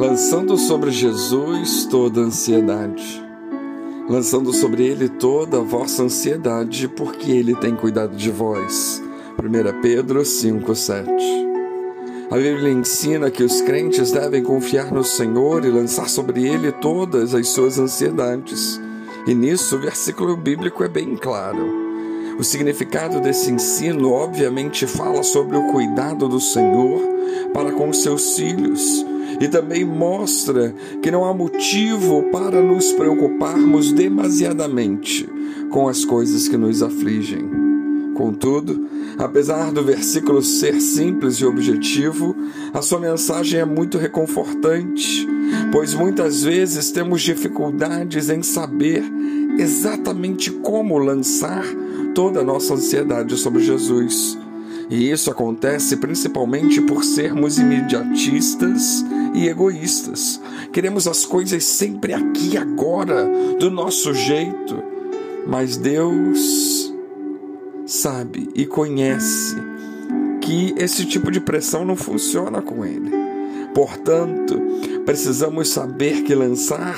lançando sobre Jesus toda a ansiedade, lançando sobre ele toda a vossa ansiedade, porque ele tem cuidado de vós. 1 Pedro 5,7 A Bíblia ensina que os crentes devem confiar no Senhor e lançar sobre ele todas as suas ansiedades. E nisso o versículo bíblico é bem claro. O significado desse ensino, obviamente, fala sobre o cuidado do Senhor para com seus filhos e também mostra que não há motivo para nos preocuparmos demasiadamente com as coisas que nos afligem. Contudo, apesar do versículo ser simples e objetivo, a sua mensagem é muito reconfortante, pois muitas vezes temos dificuldades em saber exatamente como lançar toda a nossa ansiedade sobre Jesus. E isso acontece principalmente por sermos imediatistas e egoístas. Queremos as coisas sempre aqui, agora, do nosso jeito. Mas Deus sabe e conhece que esse tipo de pressão não funciona com Ele. Portanto, precisamos saber que lançar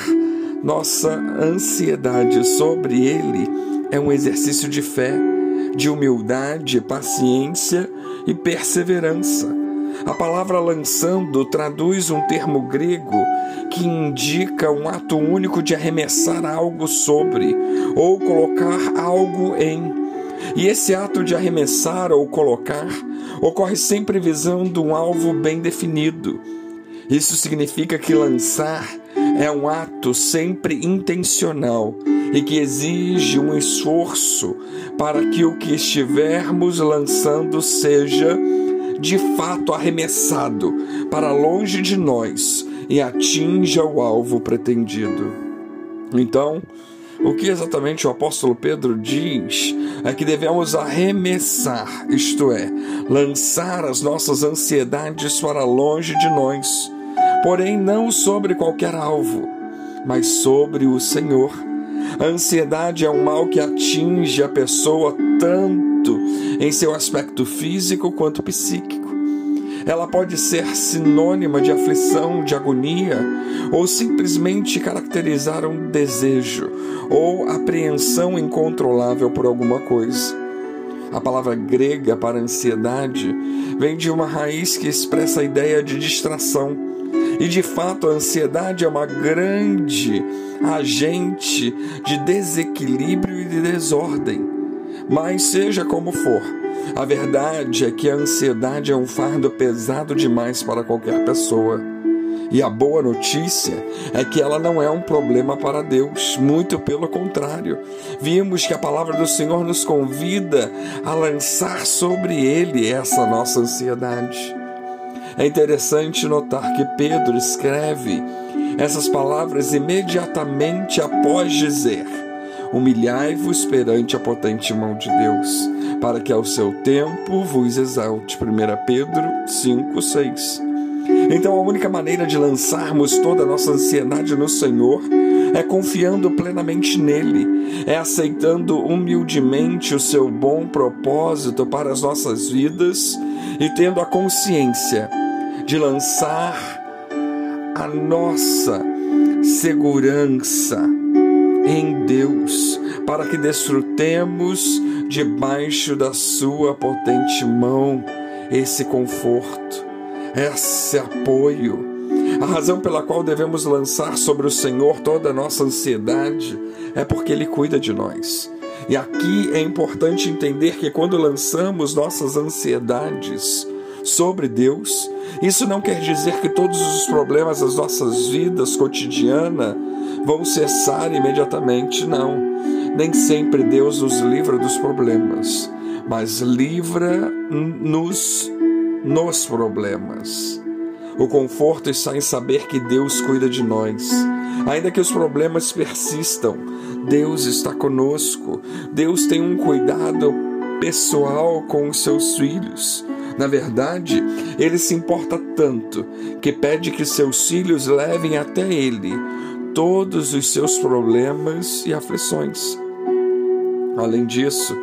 nossa ansiedade sobre Ele é um exercício de fé de humildade, paciência e perseverança. A palavra lançando traduz um termo grego que indica um ato único de arremessar algo sobre ou colocar algo em. E esse ato de arremessar ou colocar ocorre sempre visando um alvo bem definido. Isso significa que lançar é um ato sempre intencional e que exige um esforço para que o que estivermos lançando seja de fato arremessado para longe de nós e atinja o alvo pretendido. Então, o que exatamente o apóstolo Pedro diz é que devemos arremessar, isto é, lançar as nossas ansiedades para longe de nós, porém não sobre qualquer alvo, mas sobre o Senhor a ansiedade é um mal que atinge a pessoa tanto em seu aspecto físico quanto psíquico. Ela pode ser sinônima de aflição, de agonia, ou simplesmente caracterizar um desejo ou apreensão incontrolável por alguma coisa. A palavra grega para ansiedade vem de uma raiz que expressa a ideia de distração. E de fato, a ansiedade é uma grande agente de desequilíbrio e de desordem. Mas seja como for, a verdade é que a ansiedade é um fardo pesado demais para qualquer pessoa. E a boa notícia é que ela não é um problema para Deus, muito pelo contrário. Vimos que a palavra do Senhor nos convida a lançar sobre ele essa nossa ansiedade. É interessante notar que Pedro escreve essas palavras imediatamente após dizer: Humilhai-vos perante a potente mão de Deus, para que ao seu tempo vos exalte. 1 Pedro 5, 6. Então, a única maneira de lançarmos toda a nossa ansiedade no Senhor é confiando plenamente nele, é aceitando humildemente o seu bom propósito para as nossas vidas e tendo a consciência de lançar a nossa segurança em Deus, para que desfrutemos debaixo da Sua potente mão esse conforto, esse apoio. A razão pela qual devemos lançar sobre o Senhor toda a nossa ansiedade é porque Ele cuida de nós. E aqui é importante entender que quando lançamos nossas ansiedades sobre Deus, isso não quer dizer que todos os problemas das nossas vidas cotidianas vão cessar imediatamente, não. Nem sempre Deus nos livra dos problemas, mas livra-nos nos problemas. O conforto está em saber que Deus cuida de nós. Ainda que os problemas persistam, Deus está conosco. Deus tem um cuidado pessoal com os seus filhos. Na verdade, ele se importa tanto que pede que seus filhos levem até ele todos os seus problemas e aflições. Além disso,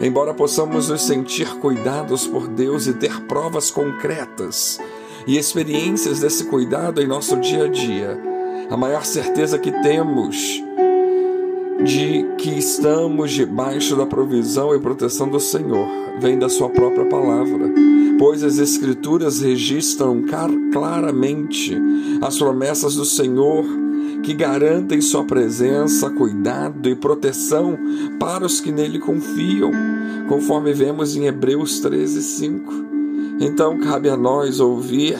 embora possamos nos sentir cuidados por Deus e ter provas concretas e experiências desse cuidado em nosso dia a dia, a maior certeza que temos de que estamos debaixo da provisão e proteção do Senhor vem da Sua própria palavra, pois as Escrituras registram claramente as promessas do Senhor que garantem Sua presença, cuidado e proteção para os que nele confiam, conforme vemos em Hebreus 13, 5. Então cabe a nós ouvir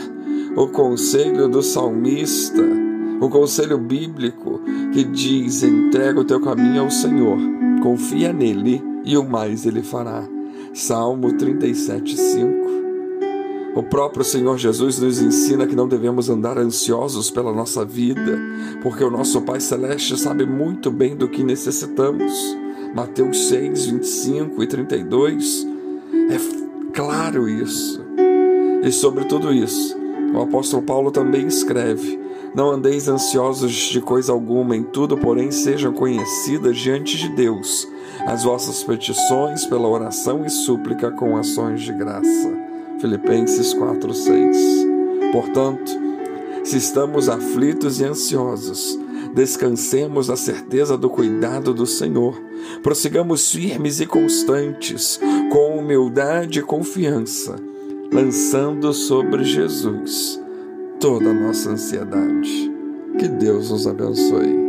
o conselho do salmista o conselho bíblico que diz: entrega o teu caminho ao Senhor, confia nele e o mais ele fará. Salmo 37, 5. O próprio Senhor Jesus nos ensina que não devemos andar ansiosos pela nossa vida, porque o nosso Pai Celeste sabe muito bem do que necessitamos. Mateus 6, 25 e 32 é claro isso. E sobre tudo isso, o apóstolo Paulo também escreve não andeis ansiosos de coisa alguma, em tudo, porém, sejam conhecidas diante de Deus as vossas petições pela oração e súplica com ações de graça. Filipenses 4:6. Portanto, se estamos aflitos e ansiosos, descansemos na certeza do cuidado do Senhor. Prossigamos firmes e constantes, com humildade e confiança, lançando sobre Jesus toda a nossa ansiedade. Que Deus nos abençoe.